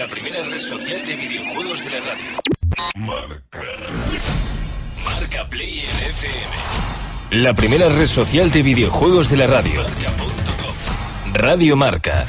La primera red social de videojuegos de la radio. Marca. Marca Player FM. La primera red social de videojuegos de la radio. Marca.com. Radio Marca.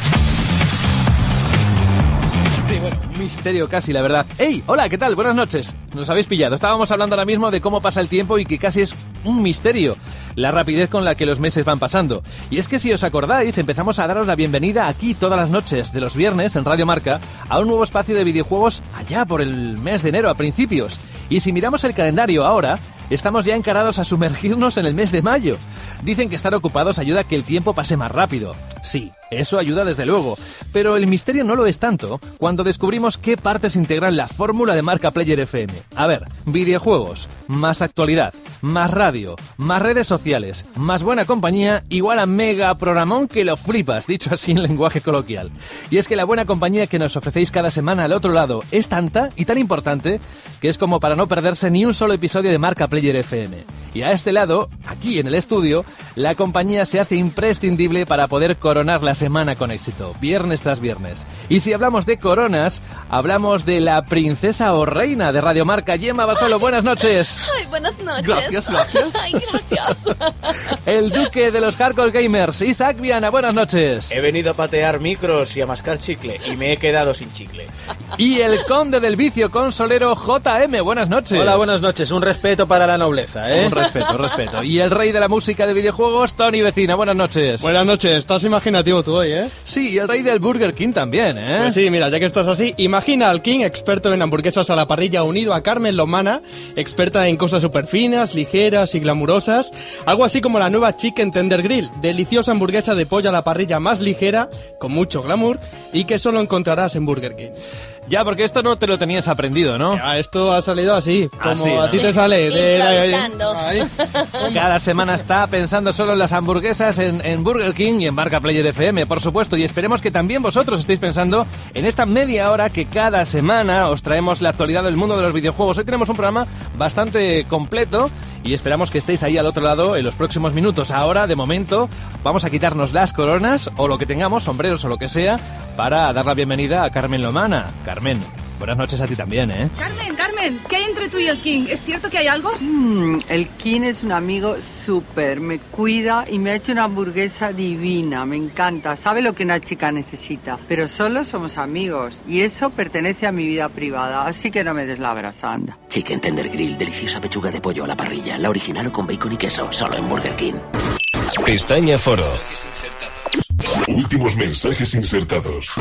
Sí, bueno, un misterio casi, la verdad. ¡Hey! Hola, ¿qué tal? Buenas noches. Nos habéis pillado. Estábamos hablando ahora mismo de cómo pasa el tiempo y que casi es un misterio la rapidez con la que los meses van pasando. Y es que si os acordáis, empezamos a daros la bienvenida aquí todas las noches de los viernes en Radio Marca a un nuevo espacio de videojuegos allá por el mes de enero a principios. Y si miramos el calendario ahora, estamos ya encarados a sumergirnos en el mes de mayo. Dicen que estar ocupados ayuda a que el tiempo pase más rápido. Sí, eso ayuda desde luego. Pero el misterio no lo es tanto cuando descubrimos qué partes integran la fórmula de marca Player FM. A ver, videojuegos, más actualidad, más radio, más redes sociales, más buena compañía, igual a mega programón que lo flipas, dicho así en lenguaje coloquial. Y es que la buena compañía que nos ofrecéis cada semana al otro lado es tanta y tan importante que es como para no perderse ni un solo episodio de marca Player FM. Y a este lado, aquí en el estudio, la compañía se hace imprescindible para poder coronar la semana con éxito, viernes tras viernes. Y si hablamos de coronas, hablamos de la princesa o reina de Radiomarca, Gemma Basolo. Buenas noches. Ay, buenas noches. Gracias, gracias. Ay, gracias. El duque de los hardcore gamers, Isaac Viana. Buenas noches. He venido a patear micros y a mascar chicle y me he quedado sin chicle. Y el conde del vicio consolero, JM. Buenas noches. Hola, buenas noches. Un respeto para la nobleza, ¿eh? Un respeto, respeto. Y el rey de la música de videojuegos, Tony Vecina. Buenas noches. Buenas noches, estás imaginativo tú hoy, ¿eh? Sí, y el rey del Burger King también, ¿eh? Pues sí, mira, ya que estás así, imagina al King, experto en hamburguesas a la parrilla, unido a Carmen Lomana, experta en cosas súper finas, ligeras y glamurosas. Algo así como la nueva Chicken Tender Grill, deliciosa hamburguesa de pollo a la parrilla más ligera, con mucho glamour, y que solo encontrarás en Burger King. Ya, porque esto no te lo tenías aprendido, ¿no? Ya, esto ha salido así, como Así, a ¿no? ti te sale. de- ahí. Cada semana está pensando solo en las hamburguesas en, en Burger King y en Marca Player FM, por supuesto. Y esperemos que también vosotros estéis pensando en esta media hora que cada semana os traemos la actualidad del mundo de los videojuegos. Hoy tenemos un programa bastante completo y esperamos que estéis ahí al otro lado en los próximos minutos. Ahora, de momento, vamos a quitarnos las coronas o lo que tengamos, sombreros o lo que sea, para dar la bienvenida a Carmen Lomana. Carmen, buenas noches a ti también, ¿eh? Carmen, Carmen, ¿qué hay entre tú y el King? ¿Es cierto que hay algo? Mm, el King es un amigo súper, me cuida y me ha hecho una hamburguesa divina, me encanta, sabe lo que una chica necesita, pero solo somos amigos y eso pertenece a mi vida privada, así que no me des la brasa, anda. Chicken Tender Grill, deliciosa pechuga de pollo a la parrilla, la original o con bacon y queso, solo en Burger King. Pestaña Foro. Últimos mensajes insertados.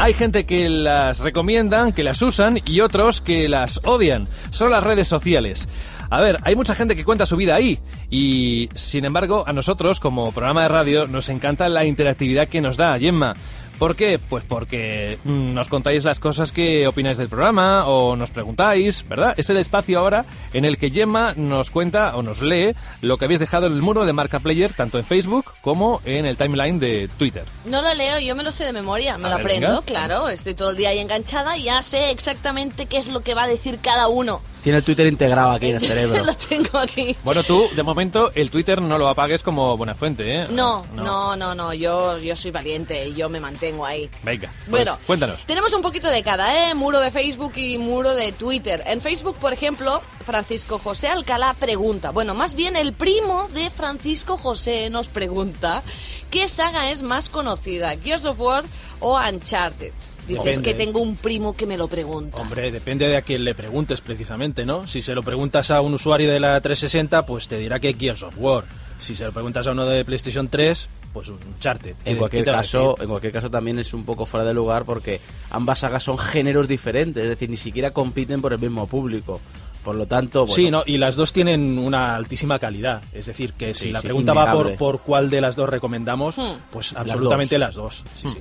Hay gente que las recomiendan, que las usan y otros que las odian. Son las redes sociales. A ver, hay mucha gente que cuenta su vida ahí y, sin embargo, a nosotros, como programa de radio, nos encanta la interactividad que nos da Gemma. ¿Por qué? Pues porque nos contáis las cosas que opináis del programa o nos preguntáis, ¿verdad? Es el espacio ahora en el que Gemma nos cuenta o nos lee lo que habéis dejado en el muro de Marca Player, tanto en Facebook como en el timeline de Twitter. No lo leo, yo me lo sé de memoria, me A lo ver, aprendo, venga. claro. Estoy todo el día ahí enganchada y ya sé exactamente qué es lo que va a decir cada uno. Tiene el Twitter integrado aquí en el cerebro. lo tengo aquí. Bueno, tú, de momento, el Twitter no lo apagues como buena fuente, ¿eh? No, no, no, no, yo, yo soy valiente y yo me mantengo ahí. Venga, pues, Bueno, cuéntanos. Tenemos un poquito de cada, ¿eh? Muro de Facebook y muro de Twitter. En Facebook, por ejemplo, Francisco José Alcalá pregunta, bueno, más bien el primo de Francisco José nos pregunta, ¿qué saga es más conocida, Gears of War o Uncharted? Dices Depende. que tengo un primo que me lo pregunta. Hombre, depende de a quién le preguntes precisamente, ¿no? Si se lo preguntas a un usuario de la 360, pues te dirá que Gears of War. Si se lo preguntas a uno de PlayStation 3, pues un Uncharted. En ¿Qué- cualquier caso, decir? en cualquier caso también es un poco fuera de lugar porque ambas sagas son géneros diferentes, es decir, ni siquiera compiten por el mismo público. Por lo tanto, bueno, Sí, ¿no? y las dos tienen una altísima calidad. Es decir, que si Sí, la sí, pregunta va por, por cuál de las dos recomendamos, Hmm. pues Las absolutamente dos. las dos. Sí, sí.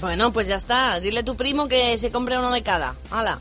Bueno, pues ya está. Dile a tu primo que se compre uno de cada. Hala.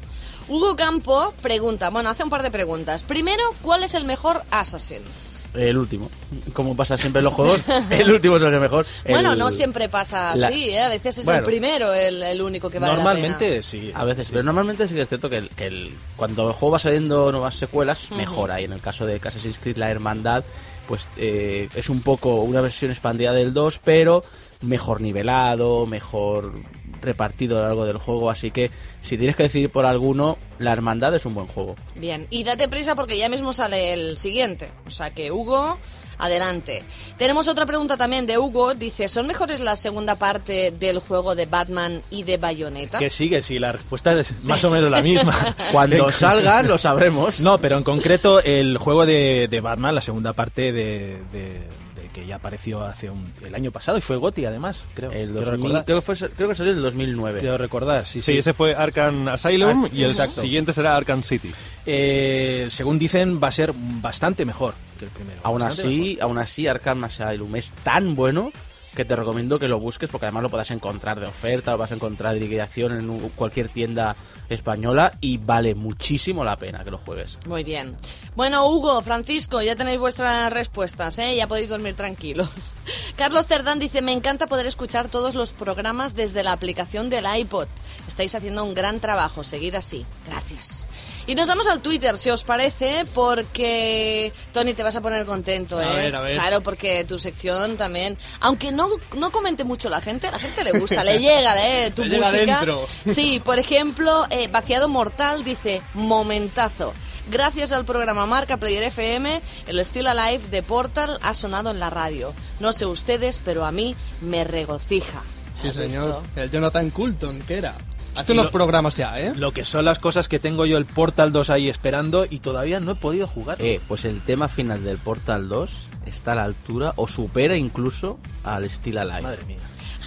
Hugo Campo pregunta, bueno, hace un par de preguntas. Primero, ¿cuál es el mejor Assassin's? El último. Como pasa siempre en los juegos, el último es el mejor. Bueno, no siempre pasa la- así, ¿eh? A veces es Bueno. el primero el, el único que vale la Normalmente pena. sí. A veces, pero normalmente sí que es cierto que, el- que el- cuando el juego va saliendo nuevas secuelas, mejora. Y en el caso de Assassin's Creed, la Hermandad, pues eh, es un poco una versión expandida del 2, pero mejor nivelado, mejor repartido a lo largo del juego, así que si tienes que decidir por alguno, La Hermandad es un buen juego. Bien, y date prisa porque ya mismo sale el siguiente. O sea que Hugo, adelante. Tenemos otra pregunta también de Hugo. Dice, ¿son mejores la segunda parte del juego de Batman y de Bayonetta? Que sigue, sí, la respuesta es más o menos la misma. Cuando salgan lo sabremos. No, pero en concreto el juego de, de Batman, la segunda parte de, de- de que ya apareció hace un, el año pasado y fue Goti además, creo. El Quiero 2000 recordar. creo, que fue, creo que salió en el 2009. Quiero recordar, sí, Sí, sí. ese fue Arkham Asylum Ah, y el exacto. siguiente será Arkham City. Eh, según dicen, va a ser bastante mejor que el primero. Aún así, aún así, Arkham Asylum es tan bueno que te recomiendo que lo busques porque además lo puedas encontrar de oferta, lo vas a encontrar de liquidación en cualquier tienda española y vale muchísimo la pena que lo juegues. Muy bien. Bueno, Hugo, Francisco, ya tenéis vuestras respuestas, ¿eh? Ya podéis dormir tranquilos. Carlos Cerdán dice, me encanta poder escuchar todos los programas desde la aplicación del iPod. Estáis haciendo un gran trabajo, seguid así. Gracias. Y nos vamos al Twitter, si os parece, porque... Tony, te vas a poner contento, ¿eh? A ver, a ver. Claro, porque tu sección también... Aunque no, no comente mucho la gente, a la gente le gusta, le llega, ¿eh? Tu Le llega música. dentro. Sí, por ejemplo, eh, Vaciado Mortal dice, momentazo. Gracias al programa Marca Player FM, el Still Alive de Portal ha sonado en la radio. No sé ustedes, pero a mí me regocija. Sí, ¿Has señor. El Jonathan Coulton, ¿qué era? Hace Y unos lo- programas ya, ¿eh? Lo que son las cosas que tengo yo el Portal 2 ahí esperando y todavía no he podido jugar. Eh, pues el tema final del Portal 2 está a la altura o supera incluso al Steel Alive. Madre mía.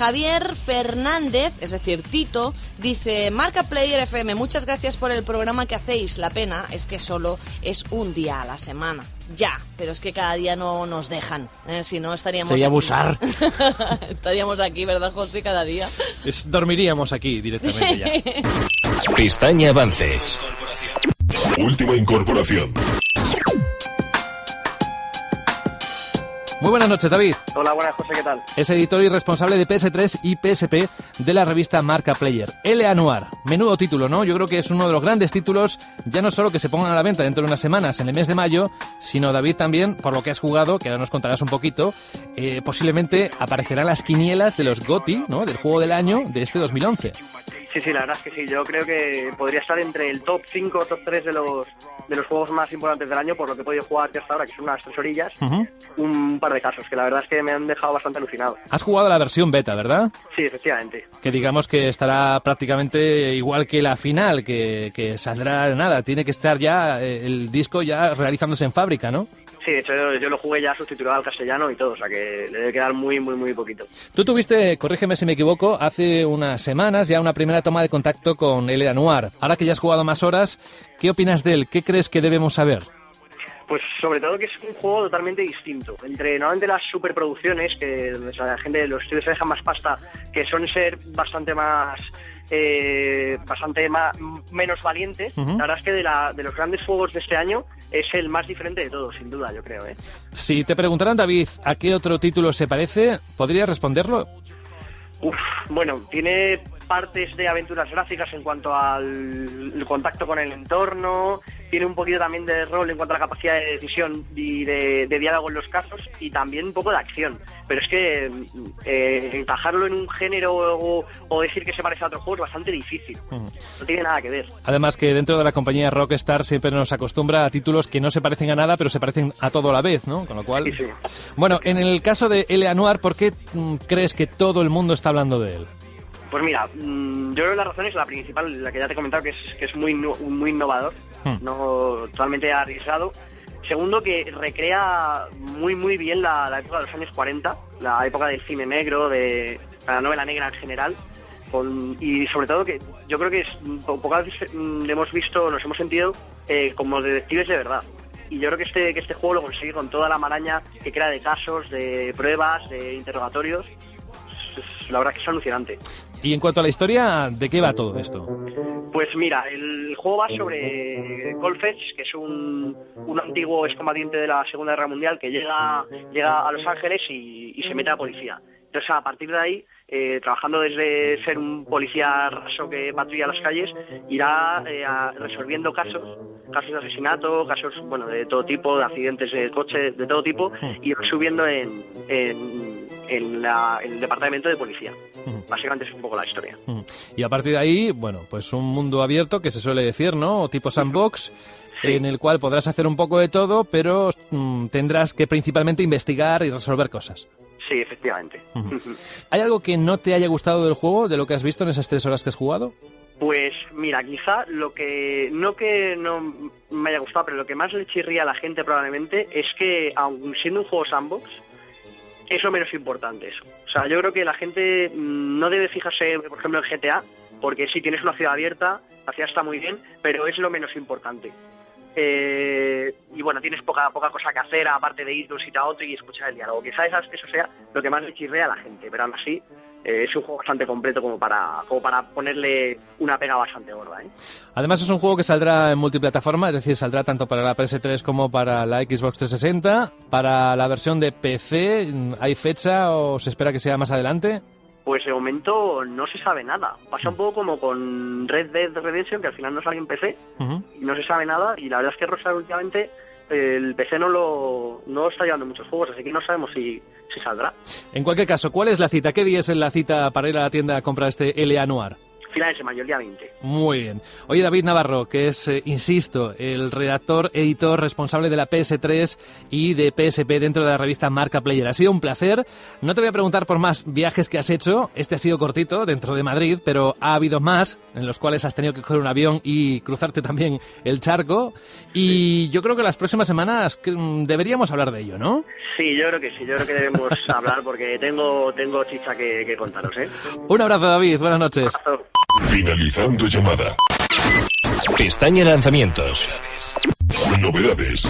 Javier Fernández, es decir, Tito, dice, Marca Player FM, muchas gracias por el programa que hacéis. La pena es que solo es un día a la semana. Ya, pero es que cada día no nos dejan. ¿eh? Si no, estaríamos Sería aquí. abusar. estaríamos aquí, ¿verdad, José? Cada día. Es- dormiríamos aquí directamente ya. Pestaña Avance. Última incorporación. Muy buenas noches, David. Hola, buenas, José, ¿qué tal? Es editor y responsable de PS3 y PSP de la revista Marca Player. L.A. Noir. Menudo título, ¿no? Yo creo que es uno de los grandes títulos, ya no solo que se pongan a la venta dentro de unas semanas, en el mes de mayo, sino, David, también, por lo que has jugado, que ahora nos contarás un poquito, eh, posiblemente aparecerán las quinielas de los GOTI, ¿no? Del juego del año de este 2011. Sí, sí, la verdad es que sí. Yo creo que podría estar entre el top 5 o top 3 de los, de los juegos más importantes del año, por lo que he podido jugar hasta ahora, que son unas tres orillas. Ujú. Un par de casos que la verdad es que me han dejado bastante alucinado. Has jugado la versión beta, ¿verdad? Sí, efectivamente. que digamos que estará prácticamente igual que la final, que, que saldrá nada, tiene que estar ya eh, el disco ya realizándose en fábrica, ¿no? Sí, de hecho yo, yo lo jugué ya subtitulado al castellano y todo, o sea que le debe quedar muy, muy, muy poquito. Tú tuviste, corrígeme si me equivoco, hace unas semanas ya una primera toma de contacto con el Noir. Ahora que ya has jugado más horas, ¿qué opinas de él? ¿Qué crees que debemos saber? Pues sobre todo que es un juego totalmente distinto. Entre normalmente las superproducciones, que la gente de los estudios se dejan más pasta, que suelen ser bastante más eh, bastante más, menos valientes. Ujú. La verdad es que de, la, de los grandes juegos de este año es el más diferente de todos, sin duda, yo creo. ¿eh? Si te preguntaran, David, ¿a qué otro título se parece? ¿Podrías responderlo? Uf, bueno, tiene partes de aventuras gráficas en cuanto al el contacto con el entorno, tiene un poquito también de rol en cuanto a la capacidad de decisión y de, de diálogo en los casos y también un poco de acción. Pero es que eh, encajarlo en un género o, o decir que se parece a otro juego es bastante difícil. No tiene nada que ver. Además que dentro de la compañía Rockstar siempre nos acostumbra a títulos que no se parecen a nada, pero se parecen a todo a la vez, ¿no? Con lo cual... Sí, sí. Bueno, en el caso de L.A. Noir, ¿por qué mm, crees que todo el mundo está hablando de él? Pues mira, mm, yo creo que la razón es la principal, la que ya te he comentado, que es, que es muy, muy innovador, Hmm. no totalmente arriesgado. Segundo, que recrea muy, muy bien la, la época de los años 40, la época del cine negro, de la novela negra en general. Con, y sobre todo que yo creo que es, po- pocas veces mm, hemos visto, nos hemos sentido eh, como detectives de verdad. Y yo creo que este, que este juego lo consigue con toda la maraña que crea de casos, de pruebas, de interrogatorios. Es- es- la verdad que es alucinante. Y en cuanto a la historia, ¿de qué va todo esto? Pues mira, el juego va sobre Colfetch, que es un, un antiguo excombatiente de la Segunda Guerra Mundial que llega, llega a Los Ángeles y, y se mete a policía. Entonces, a partir de ahí, eh, trabajando desde ser un policía raso que patrulla las calles, irá eh, a- resolviendo casos, casos de asesinato, casos bueno de todo tipo, de accidentes de coche, de todo tipo, y irá subiendo en, en, en, la- en el departamento de policía. Básicamente es un poco la historia. Y a partir de ahí, bueno, pues un mundo abierto que se suele decir, ¿no? O tipo sandbox, en el cual podrás hacer un poco de todo, pero mm, tendrás que principalmente investigar y resolver cosas. Sí, efectivamente. ¿Hay algo que no te haya gustado del juego, de lo que has visto en esas tres horas que has jugado? Pues mira, quizá lo que no que no me haya gustado, pero lo que más le chirría a la gente probablemente es que, aun siendo un juego sandbox, es lo menos importante eso. O sea, yo creo que la gente mm, no debe fijarse, por ejemplo, en GTA, porque sí tienes una ciudad abierta, la ciudad está muy bien, pero es lo menos importante. Eh, y bueno, tienes poca poca cosa que hacer aparte de ir de un sitio a otro y escuchar el diálogo. Quizás eso sea lo que más le chirrea a la gente, pero aún así eh, es un juego bastante completo como para como para ponerle una pega bastante gorda. ¿eh? Además es un juego que saldrá en multiplataforma, es decir, saldrá tanto para la PS3 como para la Xbox 360. Para la versión de PC, ¿hay fecha o se espera que sea más adelante? Pues de momento no se sabe nada. Pasa un poco como con Red Dead Redemption, que al final no sale en PC y no se sabe nada. Y la verdad es que Rockstar últimamente el PC no lo, no está llevando muchos juegos, así que no sabemos si, si saldrá. En cualquier caso, ¿cuál es la cita? ¿Qué día es la cita para ir a la tienda a comprar este LA Noir? Finales de mayo, el día 20. Muy bien. Oye, David Navarro, que es, eh, insisto, el redactor, editor responsable de la PS3 y de PSP dentro de la revista Marca Player. Ha sido un placer. No te voy a preguntar por más viajes que has hecho. Este ha sido cortito, dentro de Madrid, pero ha habido más en los cuales has tenido que coger un avión y cruzarte también el charco. Y yo creo que las próximas semanas mm, deberíamos hablar de ello, ¿no? Sí, yo creo que sí, yo creo que debemos hablar porque tengo, tengo chicha que, que contaros, ¿eh? Un abrazo, David. Buenas noches. Finalizando llamada. Pestaña lanzamientos. Novedades.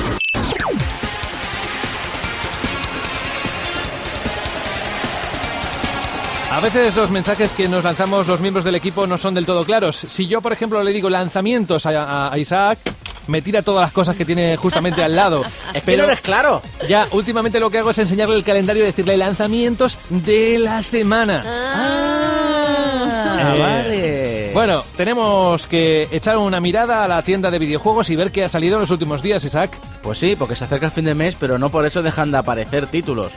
A veces los mensajes que nos lanzamos los miembros del equipo no son del todo claros. Si yo, por ejemplo, le digo lanzamientos a, a- a Isaac, me tira todas las cosas que tiene justamente al lado. Es que no eres claro. Ya, últimamente lo que hago es enseñarle el calendario y decirle lanzamientos de la semana. Ah, Eh, vale. Bueno, tenemos que echar una mirada a la tienda de videojuegos y ver qué ha salido en los últimos días, Isaac. Pues sí, porque se acerca el fin de mes, pero no por eso dejan de aparecer títulos.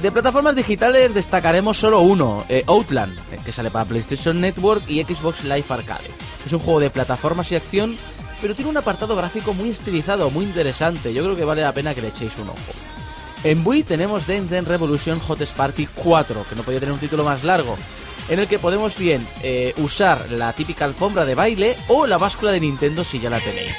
De plataformas digitales destacaremos solo uno, eh, Outland, eh, que sale para PlayStation Network y Xbox Live Arcade. Es un juego de plataformas y acción, pero tiene un apartado gráfico muy estilizado, muy interesante. Yo creo que vale la pena que le echéis un ojo. En Wii tenemos Dance Dance Revolution Hot Party 4, que no podía tener un título más largo, en el que podemos bien eh, usar la típica alfombra de baile o la báscula de Nintendo si ya la tenéis.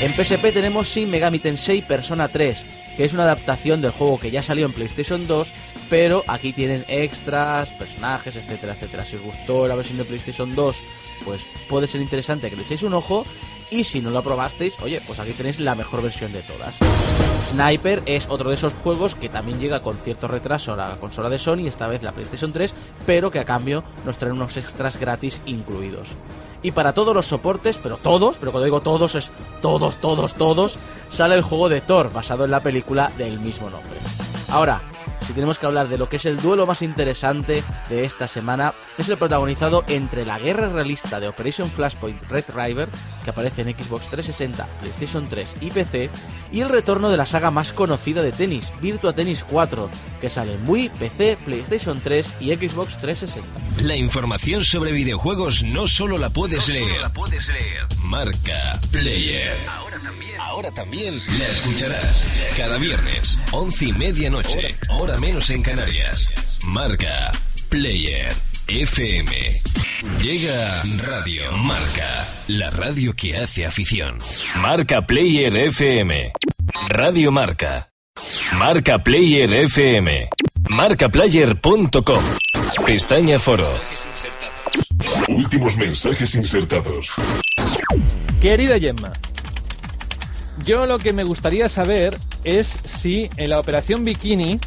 En PSP tenemos Shin Megami Tensei Persona 3, que es una adaptación del juego que ya salió en PlayStation 2, pero aquí tienen extras, personajes, etcétera, etcétera. Si os gustó la versión de PlayStation 2, pues puede ser interesante que le echéis un ojo. Y si no lo probasteis, oye, pues aquí tenéis la mejor versión de todas. Sniper es otro de esos juegos que también llega con cierto retraso a la consola de Sony, esta vez la PlayStation 3, pero que a cambio nos traen unos extras gratis incluidos. Y para todos los soportes, pero todos, pero cuando digo todos es todos, todos, todos, sale el juego de Thor, basado en la película del mismo nombre. Ahora, si tenemos que hablar de lo que es el duelo más interesante de esta semana, es el protagonizado entre la guerra realista de Operation Flashpoint Red River, que aparece en Xbox 360, PlayStation 3 y PC, y el retorno de la saga más conocida de tenis, Virtua Tennis 4, que sale en Wii, PC, PlayStation 3 y Xbox 360. La información sobre videojuegos no solo la puedes leer. Marca Player. Ahora también la escucharás cada viernes, once y media noche, hora menos en Canarias. Marca Player FM. Llega Radio Marca, la radio que hace afición. Marca Player FM. Radio Marca. Marca Player FM. Marcaplayer.com. Pestaña Foro. Últimos mensajes insertados. Querida Gemma, yo lo que me gustaría saber es si en la Operación Bikini,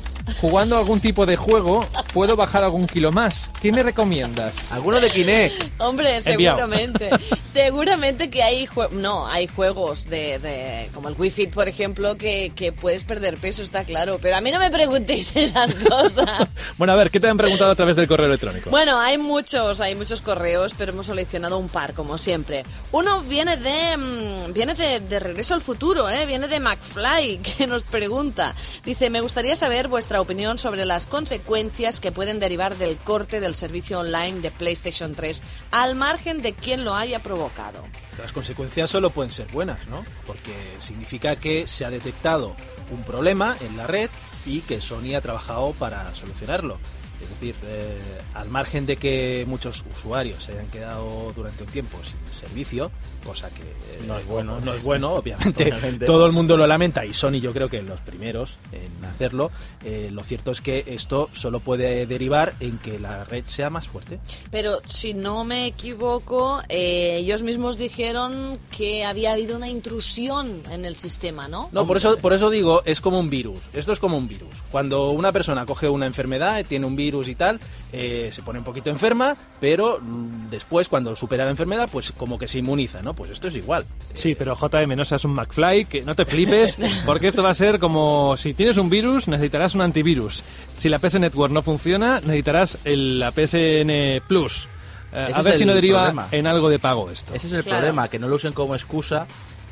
jugando algún tipo de juego, puedo bajar algún kilo más. ¿Qué me recomiendas? ¿Alguno de Kinect? Hombre, Enviado. seguramente. seguramente que hay jue- no, hay juegos de, de- como el Wii Fit, por ejemplo, que, que puedes perder peso, está claro. Pero a mí no me preguntéis esas cosas. Bueno, a ver, ¿qué te han preguntado a través del correo electrónico? Bueno, hay muchos, hay muchos correos, pero hemos seleccionado un par, como siempre. Uno viene de mm, viene de, de Regreso al Futuro, ¿eh? viene de McFly, que nos pregunta. Dice, me gustaría saber vuestra opinión sobre las consecuencias que pueden derivar del corte del servicio online de PlayStation 3, al margen de quién lo haya provocado. Las consecuencias solo pueden ser buenas, ¿no? Porque significa que se ha detectado un problema en la red y que Sony ha trabajado para solucionarlo. Es decir, eh, al margen de que muchos usuarios se hayan quedado durante un tiempo sin servicio, cosa que eh, No es bueno. no es bueno, obviamente, Obviamente. todo el mundo lo lamenta y Sony yo creo que los primeros en hacerlo. Eh, lo cierto es que esto solo puede derivar en que la red sea más fuerte. Pero si no me equivoco, eh, ellos mismos dijeron que había habido una intrusión en el sistema, ¿no? No, por eso, por eso digo, es como un virus. Esto es como un virus. Cuando una persona coge una enfermedad, tiene un virus y tal, eh, se pone un poquito enferma, pero mm, después, cuando supera la enfermedad, pues como que se inmuniza, ¿no? Pues esto es igual. Sí, pero JM, no seas un McFly, que no te flipes, porque esto va a ser como si tienes un virus, necesitarás un antivirus. Si la PS Network no funciona, necesitarás el, la PSN Plus. Eh, a ver si no deriva problema. en algo de pago esto. Ese es el Claro. problema, que no lo usen como excusa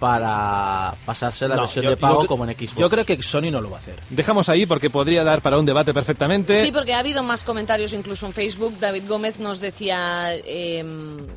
para pasarse la No, versión yo- de pago yo- como en Xbox. Yo creo que Sony no lo va a hacer. Dejamos ahí porque podría dar para un debate perfectamente. Sí, porque ha habido más comentarios incluso en Facebook. David Gómez nos decía, eh,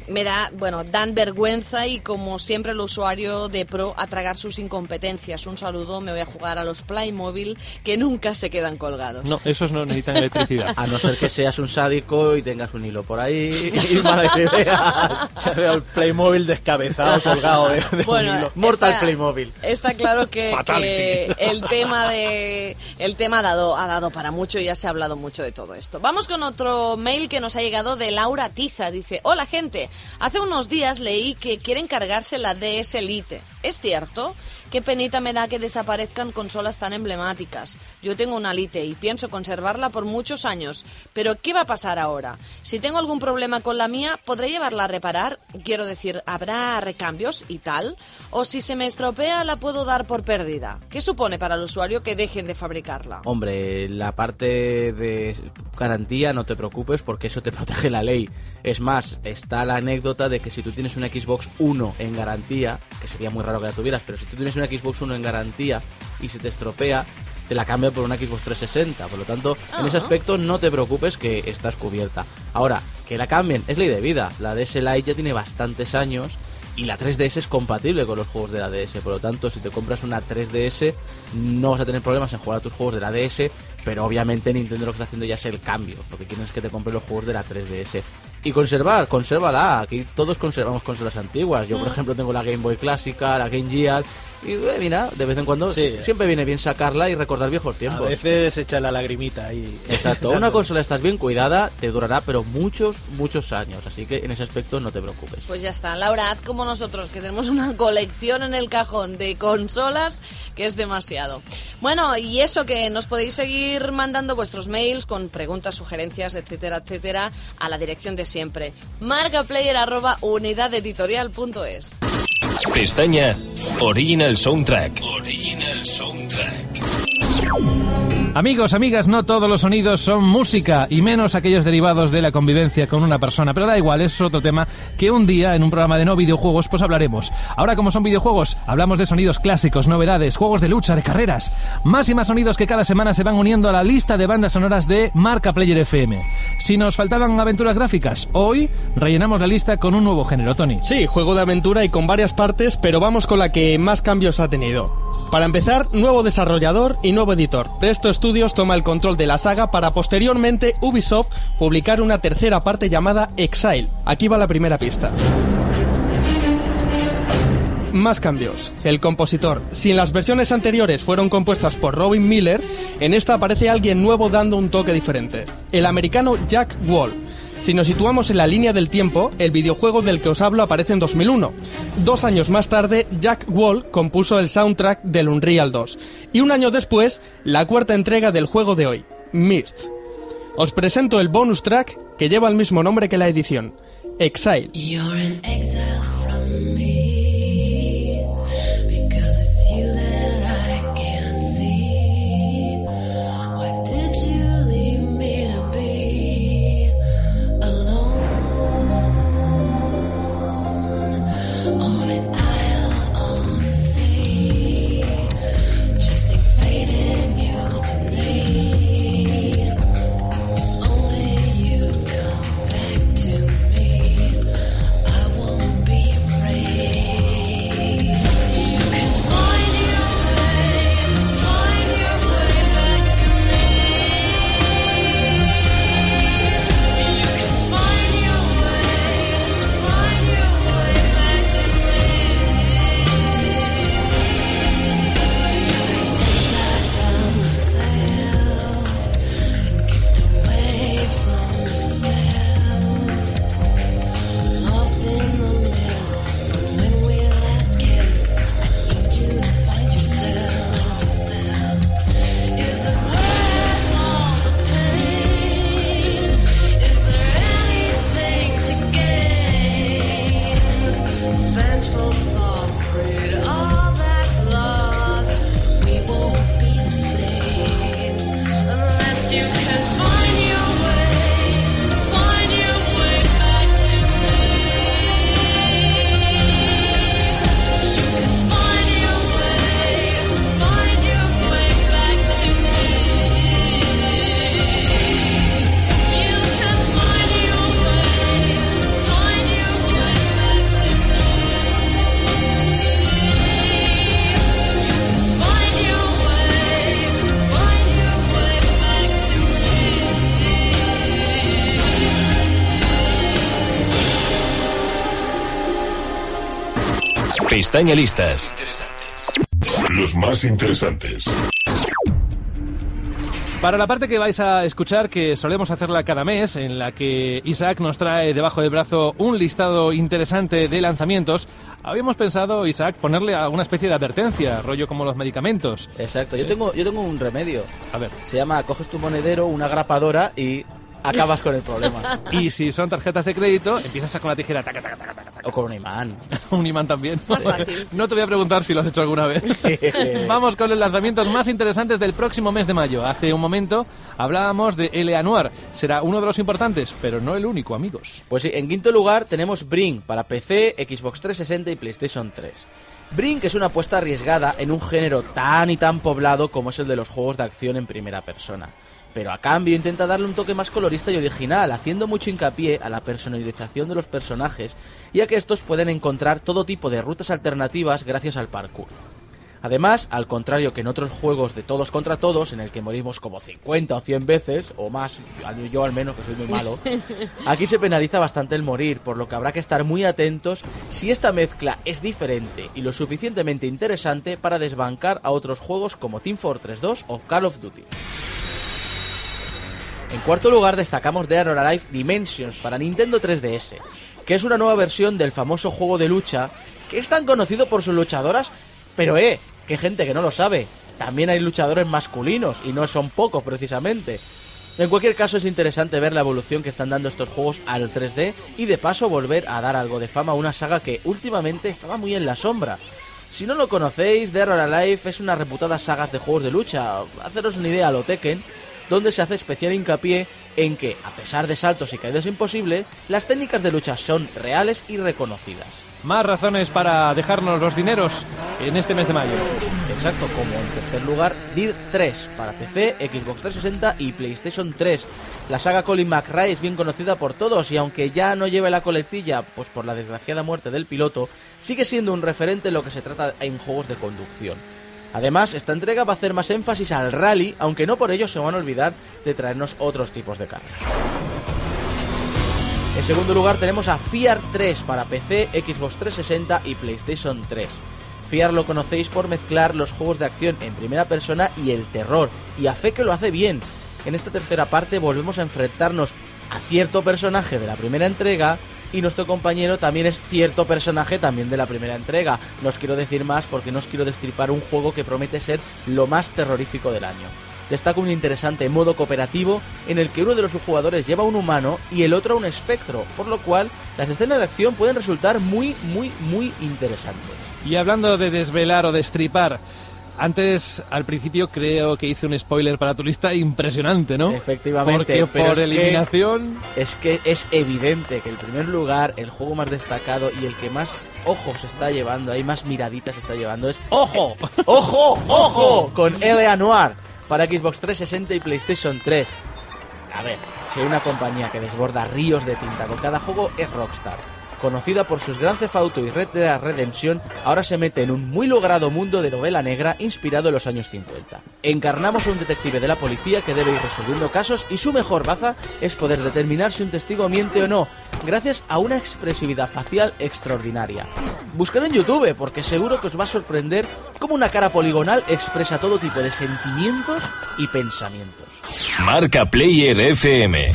me da, bueno, dan vergüenza y como siempre el usuario de Pro a tragar sus incompetencias. Un saludo, me voy a jugar a los Playmobil que nunca se quedan colgados. No, esos no necesitan electricidad. A no ser que seas un sádico y tengas un hilo por ahí y ideas. Ya veo el Playmobil descabezado, colgado de, de un Bueno, hilo. Mortal está- Playmobil. Está claro que, que el tema de el tema ha dado ha dado para mucho y ya se ha hablado mucho de todo esto. Vamos con otro mail que nos ha llegado de Laura Tiza. Dice: Hola gente, hace unos días leí que quieren cargarse la DS Lite. ¿Es cierto? Qué penita me da que desaparezcan consolas tan emblemáticas. Yo tengo una Lite y pienso conservarla por muchos años. Pero ¿qué va a pasar ahora? Si tengo algún problema con la mía, ¿podré llevarla a reparar? Quiero decir, ¿habrá recambios y tal? ¿O si se me estropea, la puedo dar por perdida? ¿Qué supone para el usuario que dejen de fabricarla? Hombre, la parte de garantía no te preocupes porque eso te protege la ley. Es más, está la anécdota de que si tú tienes una Xbox 1 en garantía, que sería muy raro que la tuvieras, pero si tú tienes una Xbox 1 en garantía y se te estropea, te la cambia por una Xbox 360. Por lo tanto, en ese Ah. aspecto no te preocupes que estás cubierta. Ahora, que la cambien es ley de vida. La DS Lite ya tiene bastantes años y la 3DS es compatible con los juegos de la DS. Por lo tanto, si te compras una 3DS, no vas a tener problemas en jugar a tus juegos de la DS. Pero obviamente Nintendo lo que está haciendo ya es el cambio. Lo que quieren es que te compres los juegos de la 3DS. Y conservar, consérvala. Aquí todos conservamos consolas antiguas. Yo, por ejemplo, tengo la Game Boy clásica, la Game Gear. Y eh, mira, de vez en cuando Sí. siempre viene bien sacarla y recordar viejos A tiempos. veces echa la lagrimita ahí. Exacto, una consola estás bien cuidada, te durará pero muchos, muchos años, así que en ese aspecto no te preocupes. Pues ya está, Laura, haz como nosotros, que tenemos una colección en el cajón de consolas que es demasiado. Bueno, y eso que nos podéis seguir mandando vuestros mails con preguntas, sugerencias, etcétera, etcétera, a la dirección de siempre. marcaplayer arroba unidadeditorial.es. Pestaña Original Soundtrack. Original Soundtrack. Amigos, amigas, no todos los sonidos son música, y menos aquellos derivados de la convivencia con una persona. Pero da igual, es otro tema que un día en un programa de no videojuegos pues hablaremos. Ahora como son videojuegos, hablamos de sonidos clásicos, novedades, juegos de lucha, de carreras. Más y más sonidos que cada semana se van uniendo a la lista de bandas sonoras de Marca Player FM. Si nos faltaban aventuras gráficas, hoy rellenamos la lista con un nuevo género, Tony. Sí, juego de aventura y con varias partes, pero vamos con la que más cambios ha tenido. Para empezar, nuevo desarrollador y nuevo editor. Presto Studios toma el control de la saga para posteriormente Ubisoft publicar una tercera parte llamada Exile. Aquí va la primera pista. Más cambios. El compositor. Si en las versiones anteriores fueron compuestas por Robin Miller, en esta aparece alguien nuevo dando un toque diferente. El americano Jack Wall. Si nos situamos en la línea del tiempo, el videojuego del que os hablo aparece en 2001. Dos años más tarde, Jack Wall compuso el soundtrack del Unreal 2. Y un año después, la cuarta entrega del juego de hoy, Myst. os presento el bonus track que lleva el mismo nombre que la edición, Exile. Exile Pestaña listas. Los más interesantes. Para la parte que vais a escuchar, que solemos hacerla cada mes, en la que Isaac nos trae debajo del brazo un listado interesante de lanzamientos, habíamos pensado, Isaac, ponerle alguna especie de advertencia, rollo como los medicamentos. Exacto, yo tengo, yo tengo un remedio. A ver. Se llama, coges tu monedero, una grapadora y acabas con el problema. Y si son tarjetas de crédito, empiezas a con la tijera, taca, taca, taca, taca, taca. O con un imán. un imán también. Más fácil. No te voy a preguntar si lo has hecho alguna vez. Vamos con los lanzamientos más interesantes del próximo mes de mayo. Hace un momento hablábamos de L.A. Noir. Será uno de los importantes, pero no el único, amigos. Pues sí, en quinto lugar tenemos Brink para PC, Xbox 360 y PlayStation 3. Brink es una apuesta arriesgada en un género tan y tan poblado como es el de los juegos de acción en primera persona. Pero a cambio intenta darle un toque más colorista y original, haciendo mucho hincapié a la personalización de los personajes y a que estos pueden encontrar todo tipo de rutas alternativas gracias al parkour. Además, al contrario que en otros juegos de todos contra todos, en el que morimos como 50 o 100 veces, o más, yo al menos, que soy muy malo, aquí se penaliza bastante el morir, por lo que habrá que estar muy atentos si esta mezcla es diferente y lo suficientemente interesante para desbancar a otros juegos como Team Fortress 2 o Call of Duty. En cuarto lugar destacamos Dead or Alive Dimensions para Nintendo 3DS, que es una nueva versión del famoso juego de lucha que es tan conocido por sus luchadoras, pero eh, que gente que no lo sabe, también hay luchadores masculinos y no son pocos precisamente. En cualquier caso es interesante ver la evolución que están dando estos juegos al 3D y de paso volver a dar algo de fama a una saga que últimamente estaba muy en la sombra. Si no lo conocéis, Dead or Alive es una reputada saga de juegos de lucha. Haceros una idea lo Tekken, donde se hace especial hincapié en que, a pesar de saltos y caídas imposibles, las técnicas de lucha son reales y reconocidas. Más razones para dejarnos los dineros en este mes de mayo. Exacto, como en tercer lugar, Dirt 3 para PC, Xbox 360 y PlayStation 3. La saga Colin McRae es bien conocida por todos y aunque ya no lleve la colectilla, pues por la desgraciada muerte del piloto, sigue siendo un referente en lo que se trata en juegos de conducción. Además, esta entrega va a hacer más énfasis al rally, aunque no por ello se van a olvidar de traernos otros tipos de carrera. En segundo lugar tenemos a Fiar 3 para PC, Xbox 360 y PlayStation 3. Fiar lo conocéis por mezclar los juegos de acción en primera persona y el terror, y a fe que lo hace bien. En esta tercera parte volvemos a enfrentarnos a cierto personaje de la primera entrega y nuestro compañero también es cierto personaje también de la primera entrega. No os quiero decir más porque no os quiero destripar un juego que promete ser lo más terrorífico del año. destaca un interesante modo cooperativo en el que uno de los jugadores lleva un humano y el otro un espectro, por lo cual las escenas de acción pueden resultar muy, muy, muy interesantes. Y hablando de desvelar o destripar, antes, al principio, creo que hice un spoiler para tu lista impresionante, ¿no? Efectivamente, Porque por es que- eliminación... Es que es evidente que el primer lugar, el juego más destacado y el que más ojos está llevando, hay más miraditas está llevando es... ¡Ojo! ¡Ojo! ¡Ojo! Con L.A. Noir para Xbox 360 y PlayStation 3. A ver, si hay una compañía que desborda ríos de tinta con cada juego es Rockstar. Conocida por sus Gran Theft Auto y Red Dead Redemption, ahora se mete en un muy logrado mundo de novela negra inspirado en los años 50. Encarnamos a un detective de la policía que debe ir resolviendo casos y su mejor baza es poder determinar si un testigo miente o no, gracias a una expresividad facial extraordinaria. Buscad en YouTube porque seguro que os va a sorprender cómo una cara poligonal expresa todo tipo de sentimientos y pensamientos. Marca Player FM.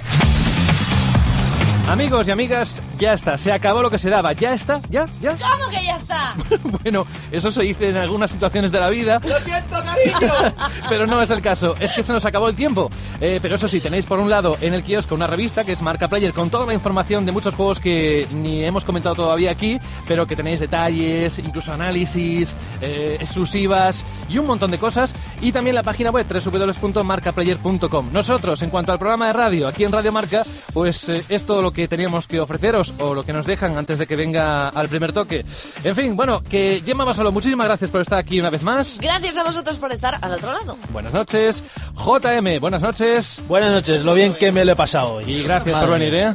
Amigos y amigas, ya está, se acabó lo que se daba, ya está, ya, ya. ¿Cómo que ya está? Bueno, eso se dice en algunas situaciones de la vida, ¡Lo siento, cariño! pero no es el caso, es que se nos acabó el tiempo. Eh, pero eso sí, tenéis por un lado en el kiosco una revista que es Marca Player con toda la información de muchos juegos que ni hemos comentado todavía aquí, pero que tenéis detalles, incluso análisis, eh, exclusivas y un montón de cosas. Y también la página web www.marcaplayer.com. Nosotros, en cuanto al programa de radio, aquí en Radio Marca, pues eh, es todo lo que teníamos que ofreceros o lo que nos dejan antes de que venga al primer toque. En fin, bueno, que Gemma Basolo, muchísimas gracias por estar aquí una vez más. Gracias a vosotros por estar al otro lado. Buenas noches. JM, buenas noches. Buenas noches, lo bien que me lo he pasado hoy. Y gracias por venir, ¿eh?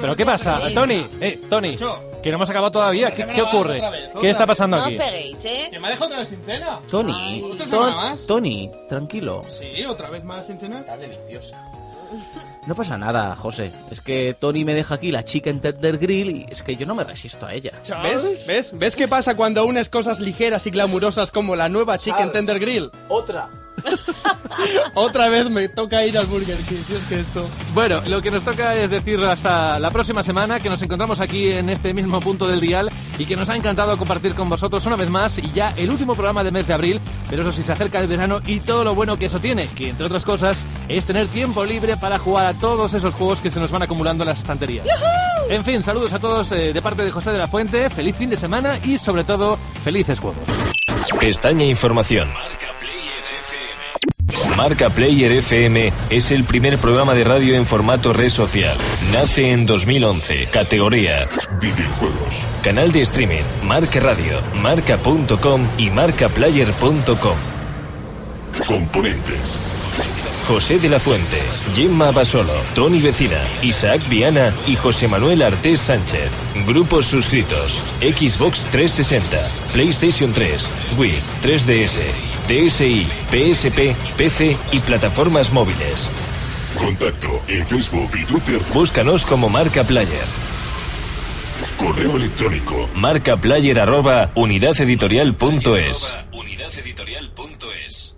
¿Pero qué pasa? Sí. Tony, eh, Tony, que no hemos acabado todavía. ¿Qué, qué ocurre? otra vez, ¿Qué otra está vez. pasando No os aquí? peguéis, ¿eh? ¿Que me ha dejado otra vez sin cena? Tony, ¿Otra Ton- semana más? Tony, tranquilo. Sí, otra vez más sin cena. Está deliciosa. No pasa nada, José. Es que Tony me deja aquí la chicken tender grill y es que yo no me resisto a ella. ¿Ves? ¿Ves? ¿Ves qué pasa cuando unes cosas ligeras y glamurosas como la nueva Chicken Tender Grill? Otra. Otra vez me toca ir al Burger King. si es que esto... Bueno, lo que nos toca es decir hasta la próxima semana que nos encontramos aquí en este mismo punto del dial y que nos ha encantado compartir con vosotros una vez más y ya el último programa del mes de abril, pero eso sí se acerca el verano y todo lo bueno que eso tiene, que entre otras cosas es tener tiempo libre para jugar a todos esos juegos que se nos van acumulando en las estanterías. En fin, saludos a todos eh, de parte de José de la Fuente, feliz fin de semana y sobre todo felices juegos. Pestaña Información. Marca Player FM es el primer programa de radio en formato red social. Nace en 2011. Categoría Videojuegos. Canal de streaming. Marca Radio. Marca.com y marcaplayer.com. Componentes. José de la Fuente, Gemma Basolo, Tony Vecina, Isaac Viana y José Manuel Artés Sánchez. Grupos suscritos: Xbox 360, PlayStation 3, Wii, 3DS, DSi, PSP, PC y plataformas móviles. Contacto en Facebook y Twitter. Búscanos como Marca Player. Correo electrónico. Marcaplayer arroba unidadeditorial.es. Unidadeditorial.es.